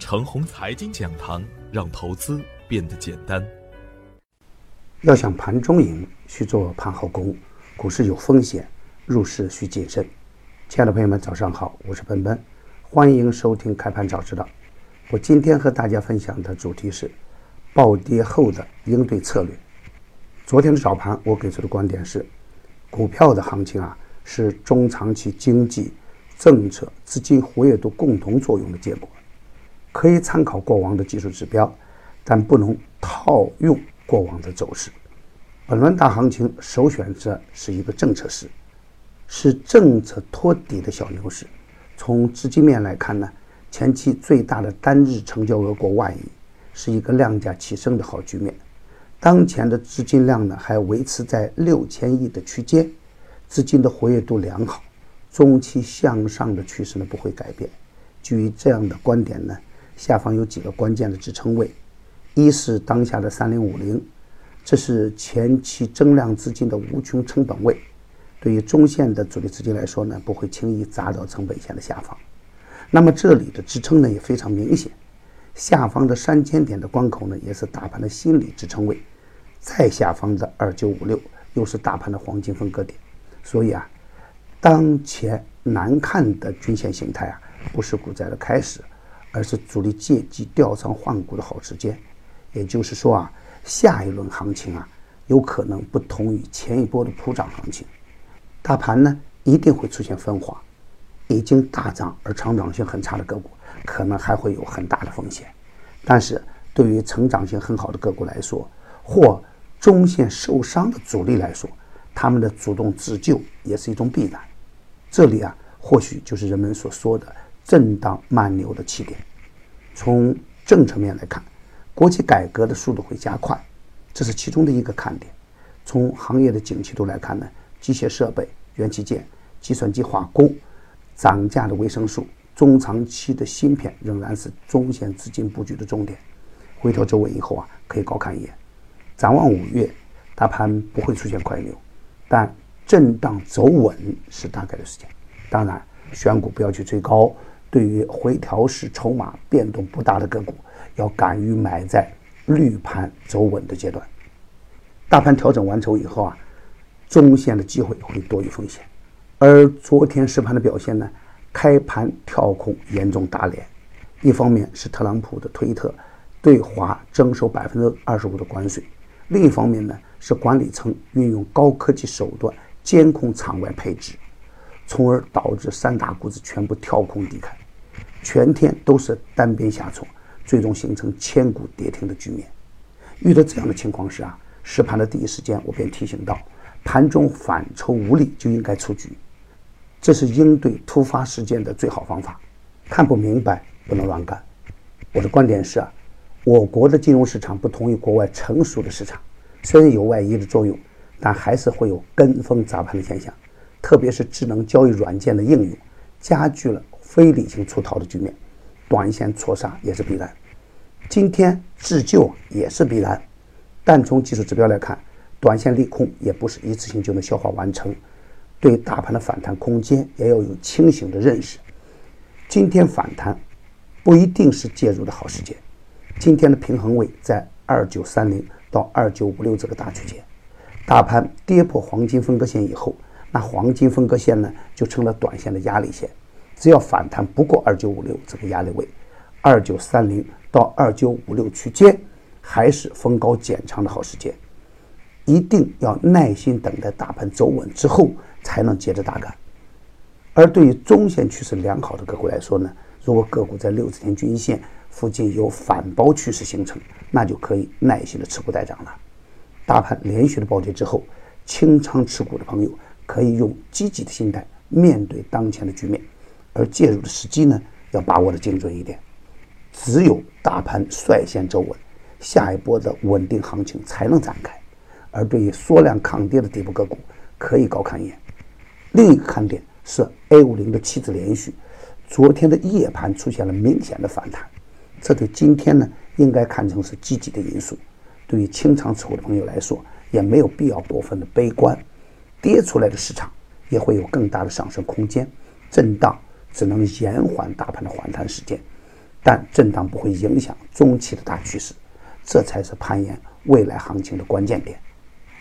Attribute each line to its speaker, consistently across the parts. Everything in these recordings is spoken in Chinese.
Speaker 1: 程红财经讲堂，让投资变得简单。
Speaker 2: 要想盘中赢，需做盘后功。股市有风险，入市需谨慎。亲爱的朋友们，早上好，我是奔奔，欢迎收听开盘早知道。我今天和大家分享的主题是暴跌后的应对策略。昨天的早盘，我给出的观点是，股票的行情啊，是中长期经济、政策、资金活跃度共同作用的结果，可以参考过往的技术指标，但不能套用过往的走势。本轮大行情首选择是一个政策市，是政策托底的小牛市。从资金面来看呢，前期最大的单日成交额过万亿，是一个量价齐升的好局面。当前的资金量呢还维持在六千亿的区间，资金的活跃度良好，中期向上的趋势呢不会改变。基于这样的观点呢，下方有几个关键的支撑位，一是当下的三零五零。这是前期增量资金的无穷成本位，对于中线的主力资金来说呢，不会轻易砸到成本线的下方。那么这里的支撑呢也非常明显，下方的三千点的关口呢也是大盘的心理支撑位，再下方的二九五六又是大盘的黄金分割点。所以啊，当前难看的均线形态啊，不是股灾的开始，而是主力借机调仓换股的好时间。也就是说啊。下一轮行情啊，有可能不同于前一波的普涨行情，大盘呢一定会出现分化，已经大涨而成长性很差的个股，可能还会有很大的风险。但是对于成长性很好的个股来说，或中线受伤的主力来说，他们的主动自救也是一种必然。这里啊，或许就是人们所说的震荡慢牛的起点。从政策面来看。国企改革的速度会加快，这是其中的一个看点。从行业的景气度来看呢，机械设备、元器件、计算机化工涨价的维生素，中长期的芯片仍然是中线资金布局的重点。回调走稳以后啊，可以高看一眼。展望五月，大盘不会出现快牛，但震荡走稳是大概的事件。当然，选股不要去追高。对于回调时筹码变动不大的个股。要敢于买在绿盘走稳的阶段，大盘调整完成以后啊，中线的机会会多于风险。而昨天实盘的表现呢，开盘跳空严重打脸，一方面是特朗普的推特对华征收百分之二十五的关税，另一方面呢是管理层运用高科技手段监控场外配置，从而导致三大股指全部跳空低开，全天都是单边下挫。最终形成千股跌停的局面。遇到这样的情况时啊，实盘的第一时间我便提醒到，盘中反抽无力就应该出局，这是应对突发事件的最好方法。看不明白不能乱干。我的观点是啊，我国的金融市场不同于国外成熟的市场，虽然有外溢的作用，但还是会有跟风砸盘的现象，特别是智能交易软件的应用，加剧了非理性出逃的局面，短线错杀也是必然。今天自救也是必然，但从技术指标来看，短线利空也不是一次性就能消化完成。对大盘的反弹空间也要有清醒的认识。今天反弹不一定是介入的好时间。今天的平衡位在二九三零到二九五六这个大区间，大盘跌破黄金分割线以后，那黄金分割线呢就成了短线的压力线。只要反弹不过二九五六这个压力位，二九三零。到二九五六区间，还是逢高减仓的好时间，一定要耐心等待大盘走稳之后，才能接着大干。而对于中线趋势良好的个股来说呢，如果个股在六十天均线附近有反包趋势形成，那就可以耐心的持股待涨了。大盘连续的暴跌之后，清仓持股的朋友可以用积极的心态面对当前的局面，而介入的时机呢，要把握的精准一点。只有大盘率先走稳，下一波的稳定行情才能展开。而对于缩量抗跌的底部个股，可以高看一眼。另一个看点是 A 五零的期指连续，昨天的夜盘出现了明显的反弹，这对今天呢应该看成是积极的因素。对于清仓持股的朋友来说，也没有必要过分的悲观。跌出来的市场也会有更大的上升空间，震荡只能延缓大盘的反弹时间。但震荡不会影响中期的大趋势，这才是攀岩未来行情的关键点。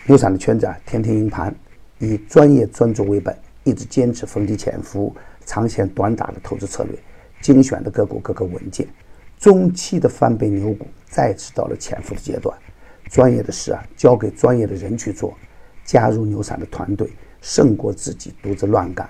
Speaker 2: 牛散的圈子啊，天天赢盘，以专业专注为本，一直坚持逢低潜伏、长线短打的投资策略，精选的个股个个稳健。中期的翻倍牛股再次到了潜伏的阶段，专业的事啊，交给专业的人去做。加入牛散的团队，胜过自己独自乱干。